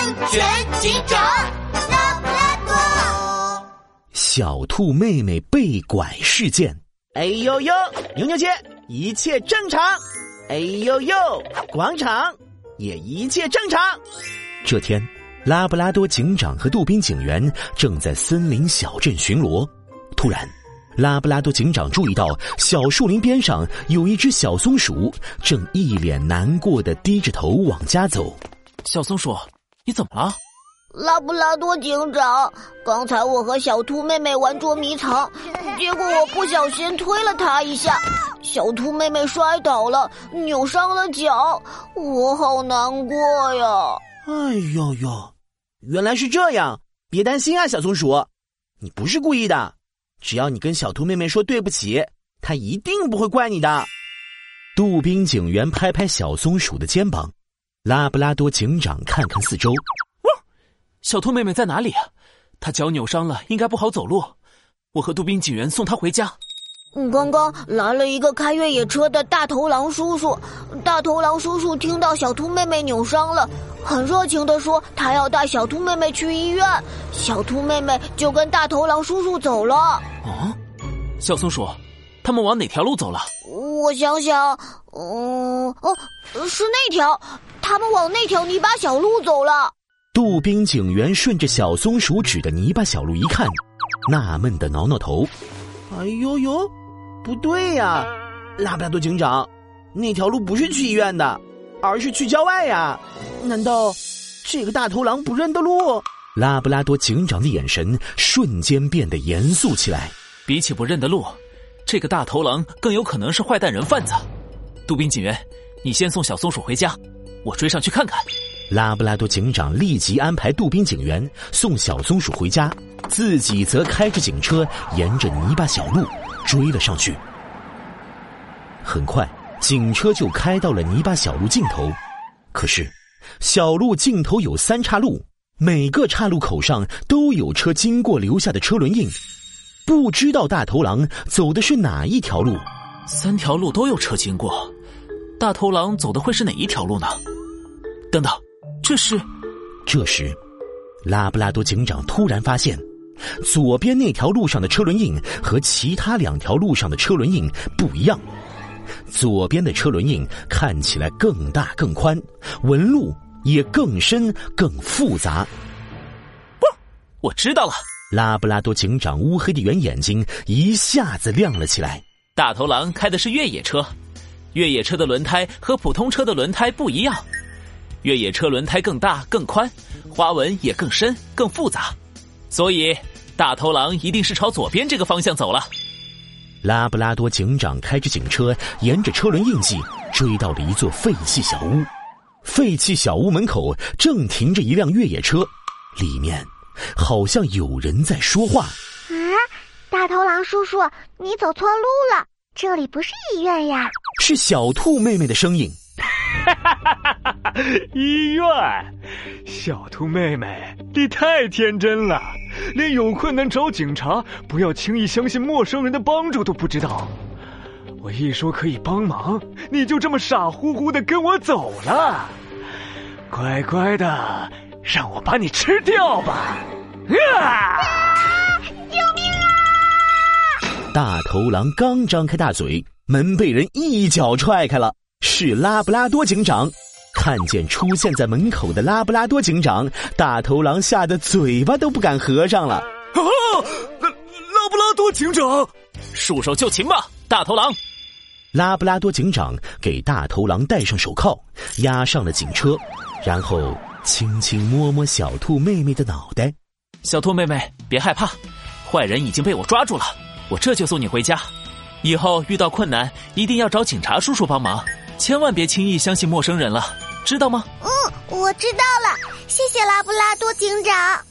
安全警长拉布拉多。小兔妹妹被拐事件。哎呦呦，牛牛街一切正常。哎呦呦，广场也一切正常。这天，拉布拉多警长和杜宾警员正在森林小镇巡逻。突然，拉布拉多警长注意到小树林边上有一只小松鼠，正一脸难过的低着头往家走。小松鼠，你怎么了？拉布拉多警长，刚才我和小兔妹妹玩捉迷藏，结果我不小心推了她一下，小兔妹妹摔倒了，扭伤了脚，我好难过呀！哎呦呦，原来是这样，别担心啊，小松鼠，你不是故意的，只要你跟小兔妹妹说对不起，她一定不会怪你的。杜宾警员拍拍小松鼠的肩膀，拉布拉多警长看看四周。小兔妹妹在哪里啊？她脚扭伤了，应该不好走路。我和杜宾警员送她回家。刚刚来了一个开越野车的大头狼叔叔。大头狼叔叔听到小兔妹妹扭伤了，很热情的说他要带小兔妹妹去医院。小兔妹妹就跟大头狼叔叔走了。啊，小松鼠，他们往哪条路走了？我想想，嗯，哦，是那条，他们往那条泥巴小路走了。杜宾警员顺着小松鼠指的泥巴小路一看，纳闷的挠挠头：“哎呦呦，不对呀，拉布拉多警长，那条路不是去医院的，而是去郊外呀？难道这个大头狼不认得路？”拉布拉多警长的眼神瞬间变得严肃起来。比起不认得路，这个大头狼更有可能是坏蛋人贩子。杜宾警员，你先送小松鼠回家，我追上去看看。拉布拉多警长立即安排杜宾警员送小松鼠回家，自己则开着警车沿着泥巴小路追了上去。很快，警车就开到了泥巴小路尽头。可是，小路尽头有三岔路，每个岔路口上都有车经过留下的车轮印。不知道大头狼走的是哪一条路？三条路都有车经过，大头狼走的会是哪一条路呢？等等。这是，这时，拉布拉多警长突然发现，左边那条路上的车轮印和其他两条路上的车轮印不一样。左边的车轮印看起来更大更宽，纹路也更深更复杂。不，我知道了。拉布拉多警长乌黑的圆眼睛一下子亮了起来。大头狼开的是越野车，越野车的轮胎和普通车的轮胎不一样。越野车轮胎更大更宽，花纹也更深更复杂，所以大头狼一定是朝左边这个方向走了。拉布拉多警长开着警车，沿着车轮印记追到了一座废弃小屋。废弃小屋门口正停着一辆越野车，里面好像有人在说话。啊，大头狼叔叔，你走错路了，这里不是医院呀！是小兔妹妹的声音。哈哈哈哈哈！医院，小兔妹妹，你太天真了，连有困难找警察，不要轻易相信陌生人的帮助都不知道。我一说可以帮忙，你就这么傻乎乎的跟我走了，乖乖的，让我把你吃掉吧！啊！啊救命啊！大头狼刚张开大嘴，门被人一脚踹开了。是拉布拉多警长，看见出现在门口的拉布拉多警长，大头狼吓得嘴巴都不敢合上了。啊！拉拉布拉多警长，束手就擒吧，大头狼！拉布拉多警长给大头狼戴上手铐，押上了警车，然后轻轻摸摸小兔妹妹的脑袋。小兔妹妹，别害怕，坏人已经被我抓住了，我这就送你回家。以后遇到困难，一定要找警察叔叔帮忙。千万别轻易相信陌生人了，知道吗？嗯，我知道了。谢谢拉布拉多警长。